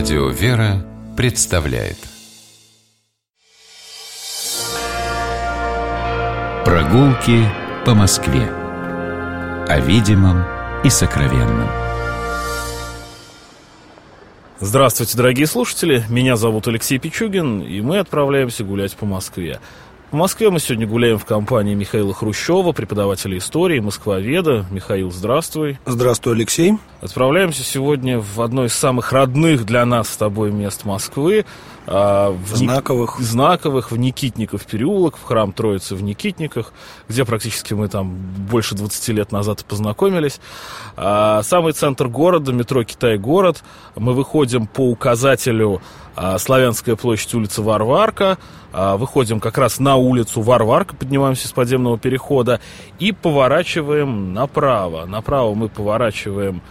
Радио «Вера» представляет Прогулки по Москве О видимом и сокровенном Здравствуйте, дорогие слушатели. Меня зовут Алексей Пичугин, и мы отправляемся гулять по Москве. В Москве мы сегодня гуляем в компании Михаила Хрущева, преподавателя истории, москвоведа. Михаил, здравствуй. Здравствуй, Алексей. Отправляемся сегодня в одно из самых родных для нас с тобой мест Москвы. А, в знаковых. Ник... знаковых, в Никитников переулок, в храм Троицы в Никитниках, где практически мы там больше 20 лет назад познакомились. А, самый центр города, метро Китай-город. Мы выходим по указателю Славянская площадь, улица Варварка. Выходим как раз на улицу Варварка, поднимаемся с подземного перехода и поворачиваем направо. Направо мы поворачиваем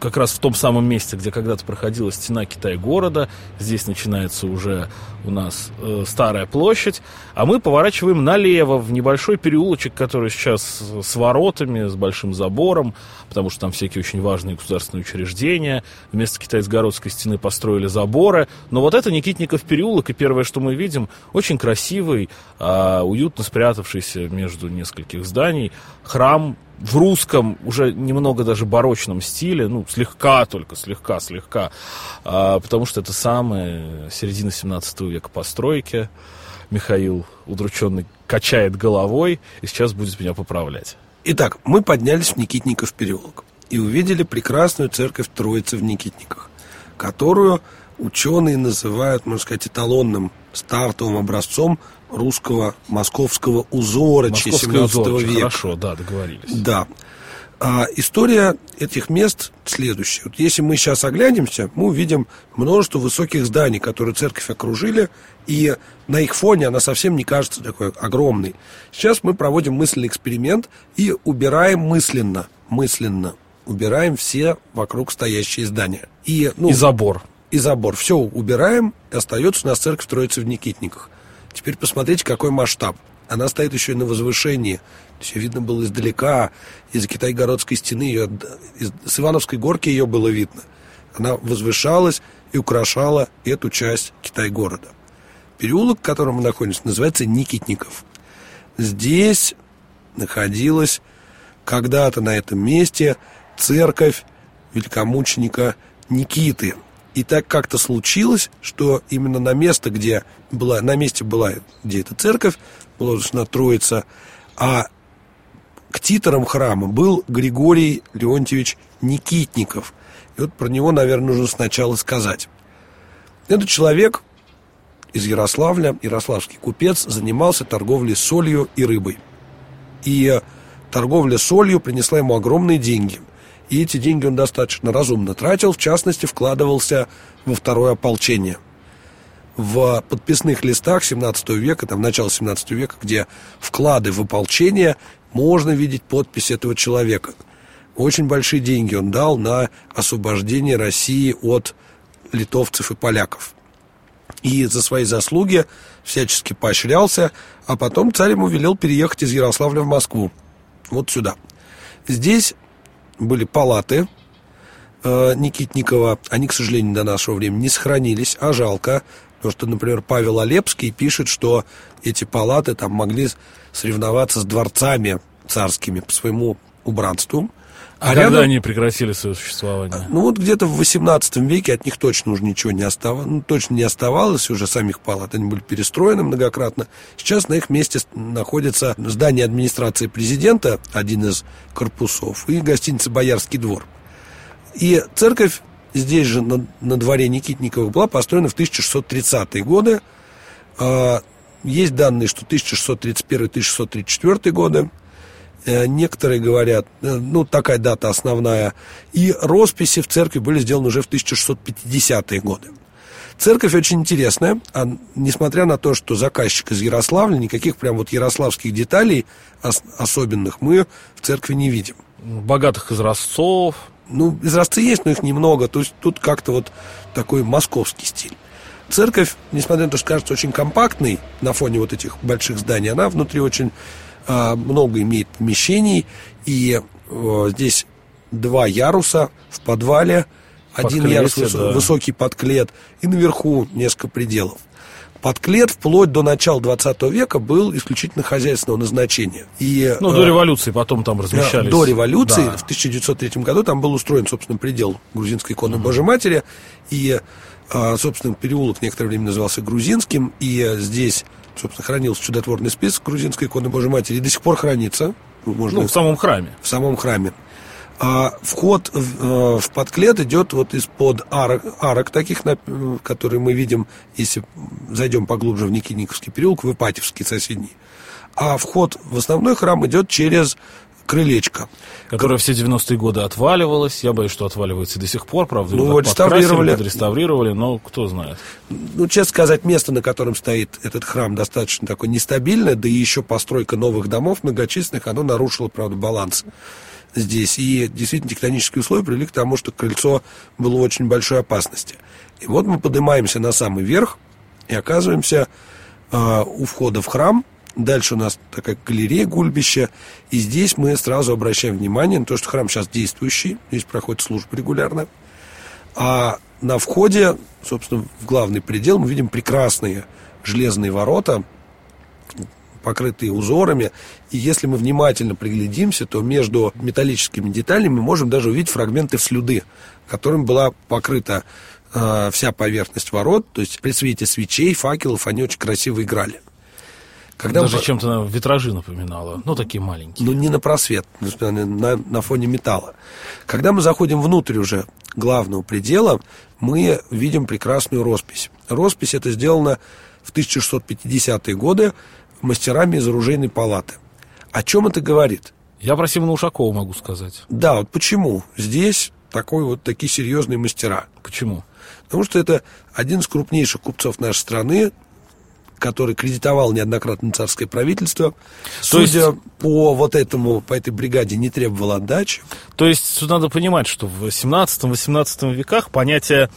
как раз в том самом месте, где когда-то проходила стена Китай-города. Здесь начинается уже у нас э, старая площадь. А мы поворачиваем налево, в небольшой переулочек, который сейчас с воротами, с большим забором, потому что там всякие очень важные государственные учреждения. Вместо китайско-городской стены построили заборы. Но вот это Никитников переулок, и первое, что мы видим, очень красивый, э, уютно спрятавшийся между нескольких зданий храм в русском, уже немного даже барочном стиле, ну, слегка только, слегка, слегка, а, потому что это самые середина 17 века постройки. Михаил, удрученный, качает головой и сейчас будет меня поправлять. Итак, мы поднялись в Никитников переулок и увидели прекрасную церковь Троицы в Никитниках, которую ученые называют, можно сказать, эталонным стартовым образцом русского московского узороча 17 узороча, века. Хорошо, да, договорились. Да. А история этих мест следующая. Вот если мы сейчас оглянемся, мы увидим множество высоких зданий, которые церковь окружили, и на их фоне она совсем не кажется такой огромной. Сейчас мы проводим мысленный эксперимент и убираем мысленно, мысленно, убираем все вокруг стоящие здания. И, ну, и забор. И забор. Все убираем, и остается у нас церковь Троицы в Никитниках. Теперь посмотрите, какой масштаб. Она стоит еще и на возвышении. Все видно было издалека, из-за Китай-городской стены, ее, из, с Ивановской горки ее было видно. Она возвышалась и украшала эту часть Китай-города. Переулок, в котором мы находимся, называется Никитников. Здесь находилась когда-то на этом месте церковь великомученика Никиты – и так как-то случилось, что именно на место, где была, на месте была, где эта церковь, была Троица, а к титрам храма был Григорий Леонтьевич Никитников. И вот про него, наверное, нужно сначала сказать. Этот человек из Ярославля, ярославский купец, занимался торговлей солью и рыбой. И торговля солью принесла ему огромные деньги – и эти деньги он достаточно разумно тратил, в частности, вкладывался во второе ополчение. В подписных листах 17 века, там, начало 17 века, где вклады в ополчение, можно видеть подпись этого человека. Очень большие деньги он дал на освобождение России от литовцев и поляков. И за свои заслуги всячески поощрялся, а потом царь ему велел переехать из Ярославля в Москву. Вот сюда. Здесь были палаты э, Никитникова. Они, к сожалению, до нашего времени не сохранились, а жалко. Потому что, например, Павел Олепский пишет, что эти палаты там могли соревноваться с дворцами царскими по своему убранству. А, а рядом... когда они прекратили свое существование? Ну вот где-то в 18 веке от них точно уже ничего не оставалось. Ну, точно не оставалось уже самих палат. Они были перестроены многократно. Сейчас на их месте находится здание администрации президента, один из корпусов, и гостиница «Боярский двор». И церковь здесь же, на, на дворе Никитникова, была построена в 1630-е годы. А, есть данные, что 1631-1634 годы. Э, некоторые говорят, э, ну, такая дата основная. И росписи в церкви были сделаны уже в 1650-е годы. Церковь очень интересная, а несмотря на то, что заказчик из Ярославля, никаких прям вот ярославских деталей ос- особенных мы в церкви не видим. Богатых изразцов. Ну, изразцы есть, но их немного. То есть тут как-то вот такой московский стиль. Церковь, несмотря на то, что кажется очень компактной на фоне вот этих больших зданий, она внутри очень много имеет помещений, и здесь два яруса в подвале Один Подклете, ярус выс- да. высокий подклет, и наверху несколько пределов. Подклет вплоть до начала 20 века был исключительно хозяйственного назначения. И, Ну, э, до революции потом там размещались. до революции, Да. в 1903 году, там был устроен, собственно, предел грузинской иконы Божьей Матери. И, а, собственно, переулок некоторое время назывался Грузинским. И э, здесь, собственно, хранился чудотворный список грузинской иконы Божьей Матери. И до сих пор хранится. Можно Ну, в самом храме. в самом храме. А вход в, э, в подклет идет вот из-под арок, арок таких, которые мы видим, если зайдем поглубже в Никитниковский переулок, в Ипатьевский соседний. А вход в основной храм идет через крылечко. Которая все 90-е годы отваливалась. Я боюсь, что отваливается до сих пор, правда. Ну, вот реставрировали. подреставрировали, но кто знает. Ну, честно сказать, место, на котором стоит этот храм, достаточно такое нестабильное, да и еще постройка новых домов многочисленных, оно нарушило, правда, баланс здесь. И действительно тектонические условия привели к тому, что крыльцо было в очень большой опасности. И вот мы поднимаемся на самый верх и оказываемся э, у входа в храм. Дальше у нас такая галерея, гульбище. И здесь мы сразу обращаем внимание на то, что храм сейчас действующий. Здесь проходит служба регулярно. А на входе, собственно, в главный предел мы видим прекрасные железные ворота, покрытые узорами. И если мы внимательно приглядимся, то между металлическими деталями мы можем даже увидеть фрагменты слюды, которым была покрыта э, вся поверхность ворот. То есть при свете свечей, факелов они очень красиво играли. Когда Даже мы- чем-то на витражи напоминало. Ну, такие маленькие. ну, не на просвет, на, на- на фоне металла. Когда мы заходим внутрь уже главного предела, мы видим прекрасную роспись. Роспись это сделана в 1650-е годы мастерами из оружейной палаты. О чем это говорит? Я про Симона Ушакова могу сказать. Да, вот почему здесь такой вот такие серьезные мастера? Почему? Потому что это один из крупнейших купцов нашей страны, который кредитовал неоднократно царское правительство. То есть- Судя по вот этому, по этой бригаде, не требовал отдачи. То есть тут надо понимать, что в 17-18 веках понятие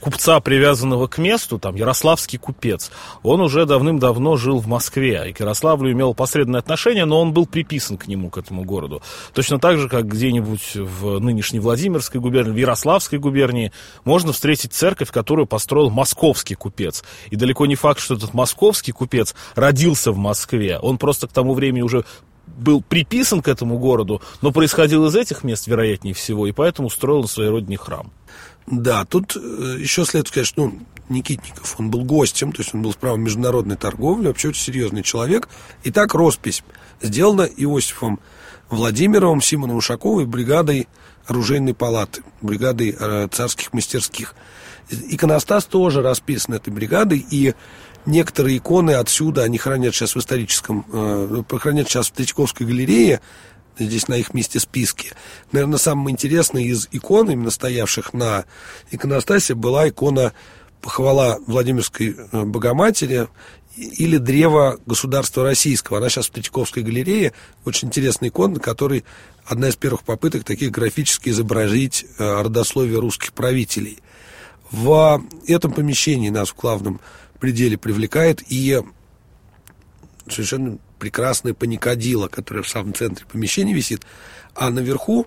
купца, привязанного к месту, там, ярославский купец, он уже давным-давно жил в Москве, и к Ярославлю имел посредственное отношение, но он был приписан к нему, к этому городу. Точно так же, как где-нибудь в нынешней Владимирской губернии, в Ярославской губернии, можно встретить церковь, которую построил московский купец. И далеко не факт, что этот московский купец родился в Москве. Он просто к тому времени уже был приписан к этому городу, но происходил из этих мест, вероятнее всего, и поэтому строил на своей родине храм. Да, тут э, еще следует сказать, что ну, Никитников, он был гостем, то есть он был с правом международной торговли, вообще очень серьезный человек. Итак, роспись сделана Иосифом Владимировым, Симоном Ушаковой, бригадой оружейной палаты, бригадой э, царских мастерских. Иконостас тоже расписан этой бригадой, и некоторые иконы отсюда, они хранят сейчас в историческом, э, хранят сейчас в Третьяковской галерее, здесь на их месте списке. Наверное, самое интересное из икон, именно стоявших на иконостасе, была икона похвала Владимирской э, Богоматери или древо государства российского. Она сейчас в Третьяковской галерее. Очень интересная икона, на которой одна из первых попыток таких графически изобразить э, родословие русских правителей. В этом помещении нас в главном пределе привлекает и совершенно прекрасная паникадила, которая в самом центре помещения висит, а наверху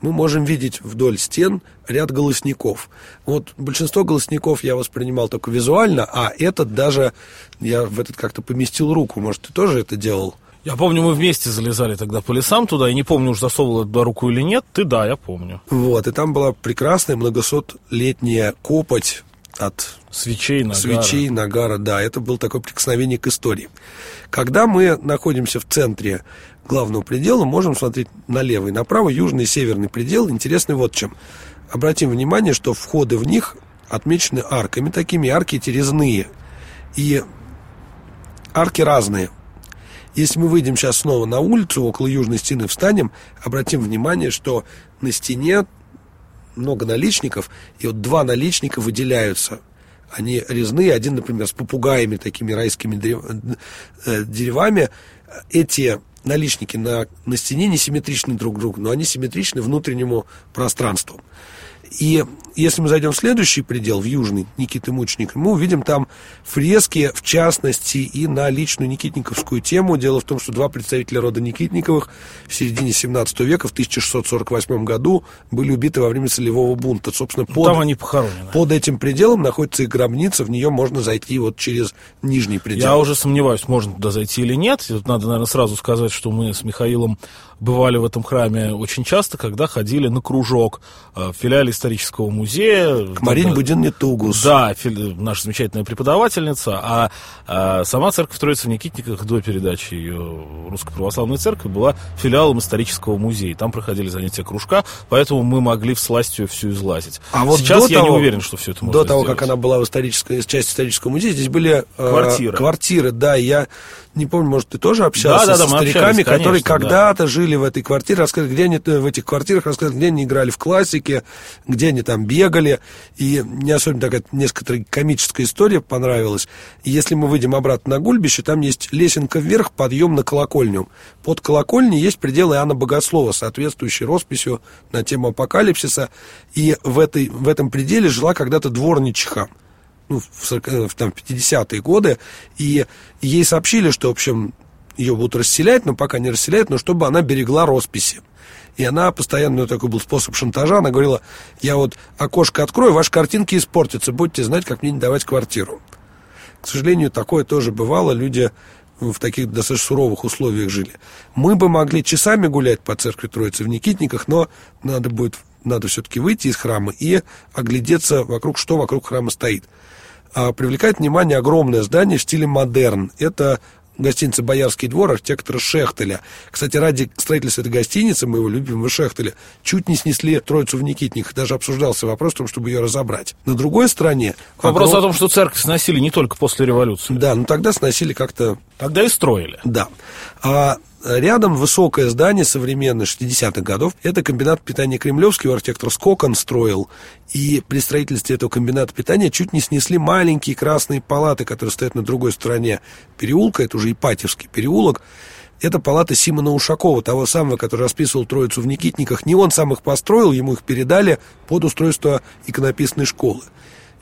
мы можем видеть вдоль стен ряд голосников. Вот большинство голосников я воспринимал только визуально, а этот даже, я в этот как-то поместил руку, может, ты тоже это делал? Я помню, мы вместе залезали тогда по лесам туда, и не помню, уж засовывал туда руку или нет. Ты да, я помню. Вот, и там была прекрасная многосотлетняя копоть от Свечей, нагара. свечей, нагара, да, это было такое прикосновение к истории. Когда мы находимся в центре главного предела, можем смотреть налево и направо, южный и северный предел. Интересный вот чем. Обратим внимание, что входы в них отмечены арками, такими арки эти резные. И арки разные. Если мы выйдем сейчас снова на улицу, около южной стены встанем, обратим внимание, что на стене много наличников, и вот два наличника выделяются. Они резные, один, например, с попугаями, такими райскими э, деревами. Эти наличники на, на стене не симметричны друг другу, но они симметричны внутреннему пространству. И если мы зайдем в следующий предел, в южный, Никиты Мученика, мы увидим там фрески, в частности, и на личную никитниковскую тему. Дело в том, что два представителя рода Никитниковых в середине 17 века, в 1648 году, были убиты во время солевого бунта. Собственно, под, там они похоронены. Под этим пределом находится и гробница, в нее можно зайти вот через нижний предел. Я уже сомневаюсь, можно туда зайти или нет. Тут надо, наверное, сразу сказать, что мы с Михаилом бывали в этом храме очень часто, когда ходили на кружок э, в филиале исторического музея. К Марине Будин Тугус. Да, наша замечательная преподавательница, а, а сама церковь Троицы в Никитниках до передачи ее Русской Православной Церкви была филиалом исторического музея. Там проходили занятия кружка, поэтому мы могли в сластью всю излазить. А вот Сейчас я того, не уверен, что все это можно До того, сделать. как она была в исторической, части исторического музея, здесь были э, квартиры. квартиры, да, я не помню, может, ты тоже общался да, да, со да, стариками, общались, которые когда-то да. жили в этой квартире, рассказали, где они в этих квартирах, рассказали, где они играли в классике, где они там бегали. И мне особенно такая несколько комическая история понравилась. Если мы выйдем обратно на Гульбище, там есть лесенка вверх, подъем на колокольню. Под колокольней есть пределы Иоанна Богослова, соответствующей росписью на тему апокалипсиса. И в, этой, в этом пределе жила когда-то дворничиха ну, в, 40, э, там, 50-е годы, и ей сообщили, что, в общем, ее будут расселять, но пока не расселяют, но чтобы она берегла росписи. И она постоянно, ну, такой был способ шантажа, она говорила, я вот окошко открою, ваши картинки испортятся, будете знать, как мне не давать квартиру. К сожалению, такое тоже бывало, люди в таких достаточно суровых условиях жили. Мы бы могли часами гулять по церкви Троицы в Никитниках, но надо будет, надо все-таки выйти из храма и оглядеться вокруг, что вокруг храма стоит. А привлекает внимание огромное здание в стиле модерн. Это гостиница «Боярский двор» архитектора Шехтеля. Кстати, ради строительства этой гостиницы, моего любимого Шехтеля, чуть не снесли Троицу в Никитниках. Даже обсуждался вопрос о том, чтобы ее разобрать. На другой стороне... Вопрос огром... о том, что церковь сносили не только после революции. Да, но тогда сносили как-то... Тогда и строили. Да. А Рядом высокое здание современное 60-х годов. Это комбинат питания Кремлевский, архитектор Скокон строил. И при строительстве этого комбината питания чуть не снесли маленькие красные палаты, которые стоят на другой стороне переулка. Это уже Ипатьевский переулок. Это палата Симона Ушакова, того самого, который расписывал Троицу в Никитниках. Не он сам их построил, ему их передали под устройство иконописной школы.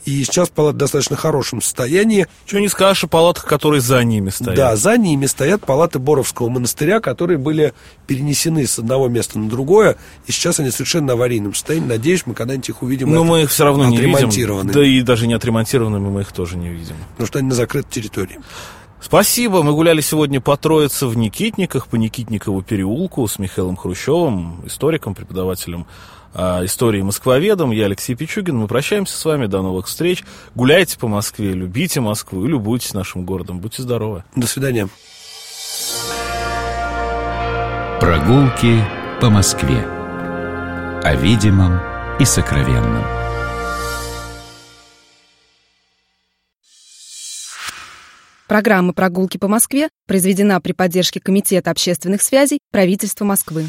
И сейчас палаты в достаточно хорошем состоянии. Чего не скажешь о палатах, которые за ними стоят. Да, за ними стоят палаты Боровского монастыря, которые были перенесены с одного места на другое, и сейчас они совершенно аварийном состоянии. Надеюсь, мы когда-нибудь их увидим Но мы их все равно не видим. Да и даже не отремонтированными мы их тоже не видим. Потому что они на закрытой территории. Спасибо. Мы гуляли сегодня по Троице в Никитниках, по Никитникову переулку с Михаилом Хрущевым, историком, преподавателем истории москвоведом. Я Алексей Пичугин. Мы прощаемся с вами. До новых встреч. Гуляйте по Москве, любите Москву и любуйтесь нашим городом. Будьте здоровы. До свидания. Прогулки по Москве. О видимом и сокровенном. Программа «Прогулки по Москве» произведена при поддержке Комитета общественных связей правительства Москвы.